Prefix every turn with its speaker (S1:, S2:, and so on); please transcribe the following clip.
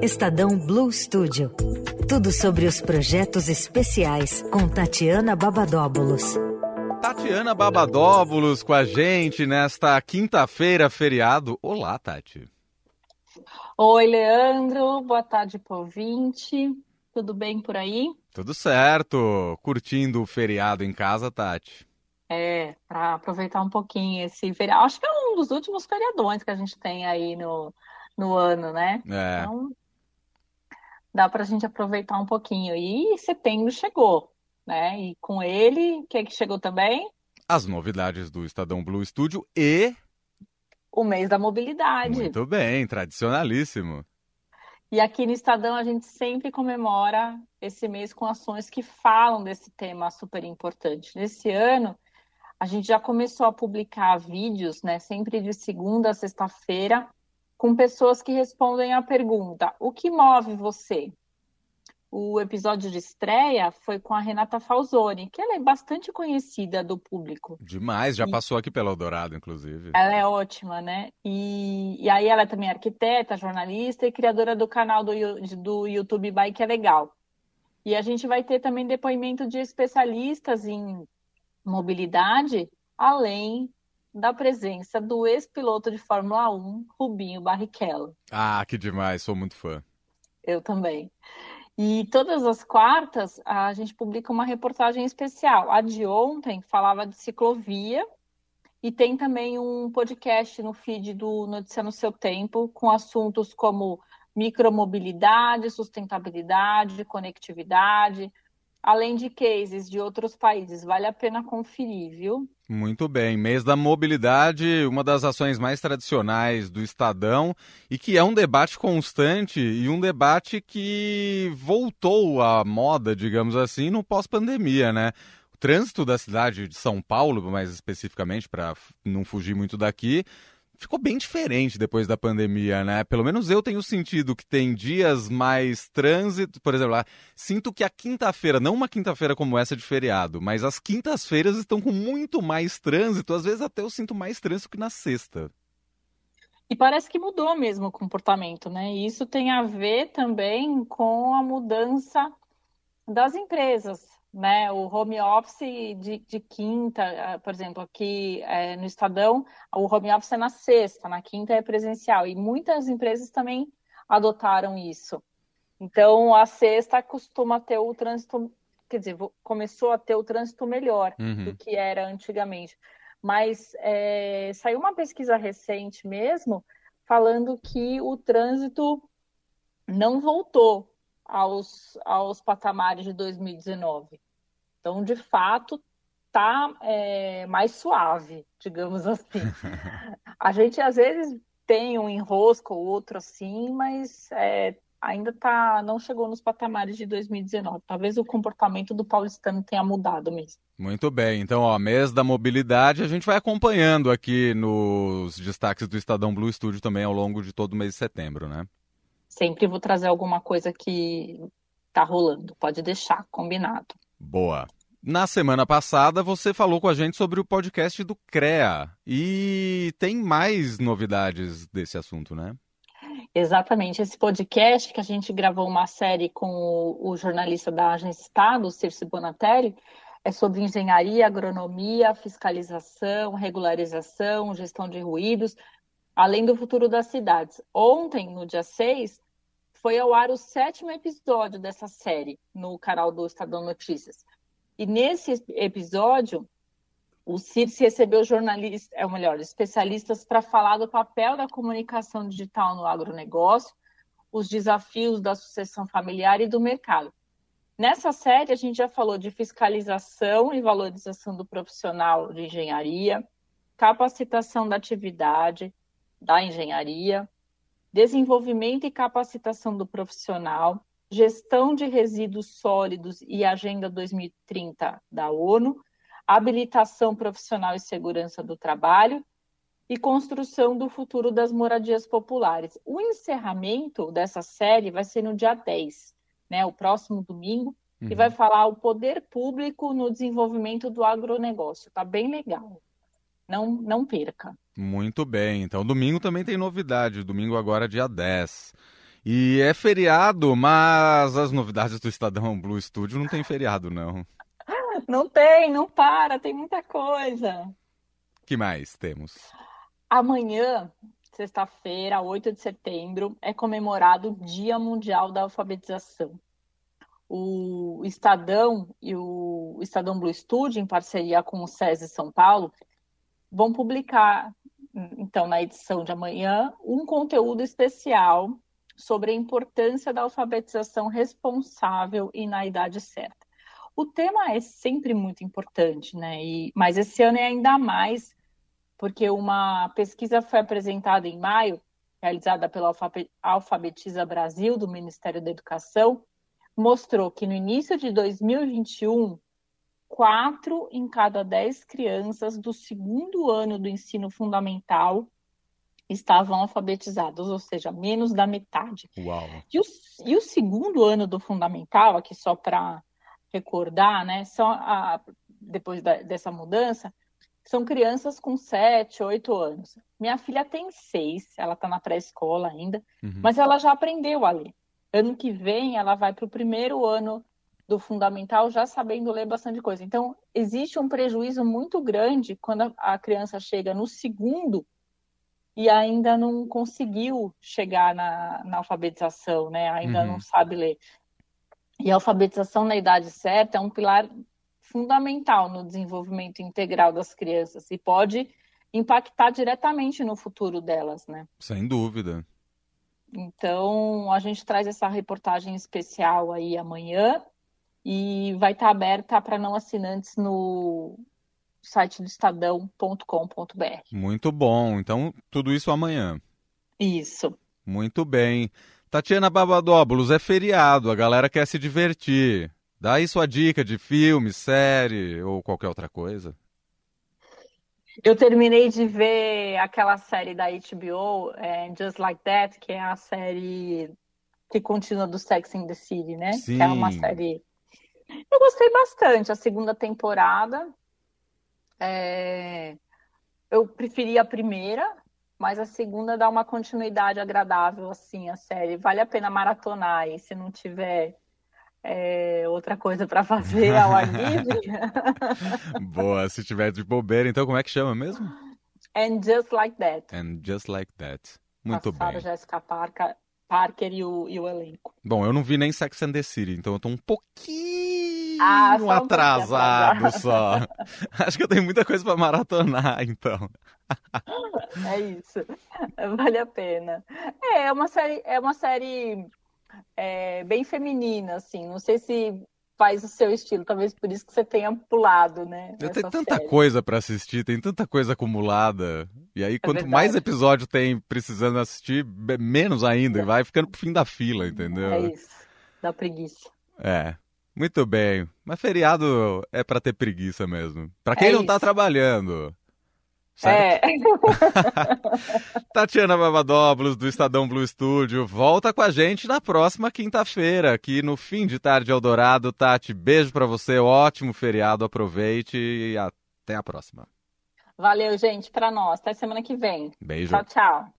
S1: Estadão Blue Studio. Tudo sobre os projetos especiais com Tatiana Babadóbulos.
S2: Tatiana Babadóbulos com a gente nesta quinta-feira, feriado. Olá, Tati.
S3: Oi, Leandro. Boa tarde, ouvinte. Tudo bem por aí?
S2: Tudo certo. Curtindo o feriado em casa, Tati?
S3: É, para aproveitar um pouquinho esse feriado. Acho que é um dos últimos feriadões que a gente tem aí no, no ano, né?
S2: É.
S3: Então, dá para a gente aproveitar um pouquinho. E setembro chegou, né? E com ele, o que é que chegou também?
S2: As novidades do Estadão Blue Studio e.
S3: O mês da mobilidade.
S2: Muito bem, tradicionalíssimo.
S3: E aqui no Estadão a gente sempre comemora esse mês com ações que falam desse tema super importante. Nesse ano, a gente já começou a publicar vídeos, né, sempre de segunda a sexta-feira, com pessoas que respondem a pergunta: o que move você? O episódio de estreia foi com a Renata Falzoni, que ela é bastante conhecida do público.
S2: Demais, já
S3: E-
S2: passou aqui pelo Eldorado, inclusive.
S3: Ela é ótima, né? E, e aí ela é também arquiteta, jornalista e criadora do canal do, do YouTube Bike é Legal. E a gente vai ter também depoimento de especialistas em mobilidade, além da presença do ex-piloto de Fórmula 1, Rubinho Barrichello.
S2: Ah, que demais, sou muito fã.
S3: Eu também. E todas as quartas a gente publica uma reportagem especial. A de ontem falava de ciclovia e tem também um podcast no feed do Notícia no Seu Tempo com assuntos como micromobilidade, sustentabilidade, conectividade, além de cases de outros países. Vale a pena conferir, viu?
S2: Muito bem, mês da mobilidade, uma das ações mais tradicionais do Estadão e que é um debate constante e um debate que voltou à moda, digamos assim, no pós-pandemia, né? O trânsito da cidade de São Paulo, mais especificamente, para não fugir muito daqui, ficou bem diferente depois da pandemia, né? Pelo menos eu tenho sentido que tem dias mais trânsito, por exemplo, lá, sinto que a quinta-feira, não uma quinta-feira como essa de feriado, mas as quintas-feiras estão com muito mais trânsito, às vezes até eu sinto mais trânsito que na sexta.
S3: E parece que mudou mesmo o comportamento, né? E isso tem a ver também com a mudança das empresas, né? O home office de, de quinta, eh, por exemplo, aqui eh, no Estadão, o home office é na sexta, na quinta é presencial. E muitas empresas também adotaram isso. Então, a sexta costuma ter o trânsito, quer dizer, começou a ter o trânsito melhor
S2: Uhum.
S3: do que era antigamente. Mas é, saiu uma pesquisa recente mesmo falando que o trânsito não voltou aos, aos patamares de 2019. Então, de fato, está mais suave, digamos assim. A gente às vezes tem um enrosco ou outro assim, mas é, ainda tá, não chegou nos patamares de 2019. Talvez o comportamento do paulistano tenha mudado mesmo.
S2: Muito bem, então, ó, mês da mobilidade, a gente vai acompanhando aqui nos destaques do Estadão Blue Studio também ao longo de todo o mês de setembro, né?
S3: Sempre vou trazer alguma coisa que tá rolando. Pode deixar, combinado.
S2: Boa. Na semana passada, você falou com a gente sobre o podcast do CREA. E tem mais novidades desse assunto, né?
S3: Exatamente. Esse podcast que a gente gravou uma série com o, o jornalista da Agência Estado, o Circe Bonatelli, é sobre engenharia, agronomia, fiscalização, regularização, gestão de ruídos, além do futuro das cidades. Ontem, no dia 6, foi ao ar o sétimo episódio dessa série no canal do Estadão Notícias. E nesse episódio, o Circe recebeu jornalistas, é melhor, especialistas para falar do papel da comunicação digital no agronegócio, os desafios da sucessão familiar e do mercado. Nessa série, a gente já falou de fiscalização e valorização do profissional de engenharia, capacitação da atividade da engenharia, desenvolvimento e capacitação do profissional, gestão de resíduos sólidos e Agenda 2030 da ONU, habilitação profissional e segurança do trabalho e construção do futuro das moradias populares. O encerramento dessa série vai ser no dia 10, né, o próximo domingo, uhum. e vai falar o poder público no desenvolvimento do agronegócio. Tá bem legal. Não, não perca.
S2: Muito bem. Então, domingo também tem novidade. Domingo agora, dia 10. E é feriado, mas as novidades do Estadão Blue Studio não tem feriado, não.
S3: Não tem, não para, tem muita coisa.
S2: que mais temos?
S3: Amanhã, sexta-feira, 8 de setembro, é comemorado o Dia Mundial da Alfabetização. O Estadão e o Estadão Blue Studio, em parceria com o SESI São Paulo, vão publicar, então, na edição de amanhã, um conteúdo especial sobre a importância da alfabetização responsável e na idade certa. O tema é sempre muito importante, né? E, mas esse ano é ainda mais, porque uma pesquisa foi apresentada em maio, realizada pela Alfabetiza Brasil, do Ministério da Educação, mostrou que no início de 2021, quatro em cada dez crianças do segundo ano do ensino fundamental estavam alfabetizados, ou seja, menos da metade.
S2: Uau.
S3: E o, e o segundo ano do fundamental, aqui só para recordar, né, só a, depois da, dessa mudança, são crianças com 7, 8 anos. Minha filha tem 6, ela está na pré-escola ainda, uhum. mas ela já aprendeu a ler. Ano que vem, ela vai para o primeiro ano do fundamental já sabendo ler bastante coisa. Então, existe um prejuízo muito grande quando a criança chega no segundo e ainda não conseguiu chegar na, na alfabetização, né? Ainda uhum. não sabe ler. E a alfabetização na idade certa é um pilar fundamental no desenvolvimento integral das crianças e pode impactar diretamente no futuro delas, né?
S2: Sem dúvida.
S3: Então, a gente traz essa reportagem especial aí amanhã e vai estar aberta para não assinantes no site do estadão.com.br.
S2: Muito bom. Então, tudo isso amanhã.
S3: Isso.
S2: Muito bem. Tatiana Babadóbulos, é feriado, a galera quer se divertir. Dá aí sua dica de filme, série ou qualquer outra coisa.
S3: Eu terminei de ver aquela série da HBO, é, Just Like That, que é a série que continua do Sex in the City, né?
S2: Sim.
S3: Que é uma série. Eu gostei bastante. A segunda temporada é... Eu preferi a primeira, mas a segunda dá uma continuidade agradável, assim, a série. Vale a pena maratonar e se não tiver é, outra coisa para fazer ao ar livre.
S2: Boa, se tiver de bobeira, então como é que chama mesmo?
S3: And Just Like That.
S2: And Just Like That. Muito bem.
S3: Jessica Parker, Parker e o, e o elenco.
S2: Bom, eu não vi nem Sex and the City, então eu tô um pouquinho
S3: ah,
S2: um atrasado só. Acho que eu tenho muita coisa para maratonar, então.
S3: é isso. Vale a pena. É, é uma série, é uma série é, bem feminina, assim. Não sei se faz o seu estilo, talvez por isso que você tenha pulado, né?
S2: Eu tenho tanta série. coisa para assistir, tem tanta coisa acumulada. E aí, é quanto verdade. mais episódio tem precisando assistir, menos ainda. É. Vai ficando pro fim da fila, entendeu?
S3: É isso. Dá preguiça.
S2: É. Muito bem. Mas feriado é para ter preguiça mesmo. Para quem é não tá trabalhando. Certo? É. Tatiana Babadóbulos, do Estadão Blue Studio, volta com a gente na próxima quinta-feira, aqui no fim de tarde Eldorado. Tati, beijo para você, ótimo feriado, aproveite e até a próxima.
S3: Valeu, gente, para nós. Até semana que vem.
S2: Beijo.
S3: Tchau, tchau.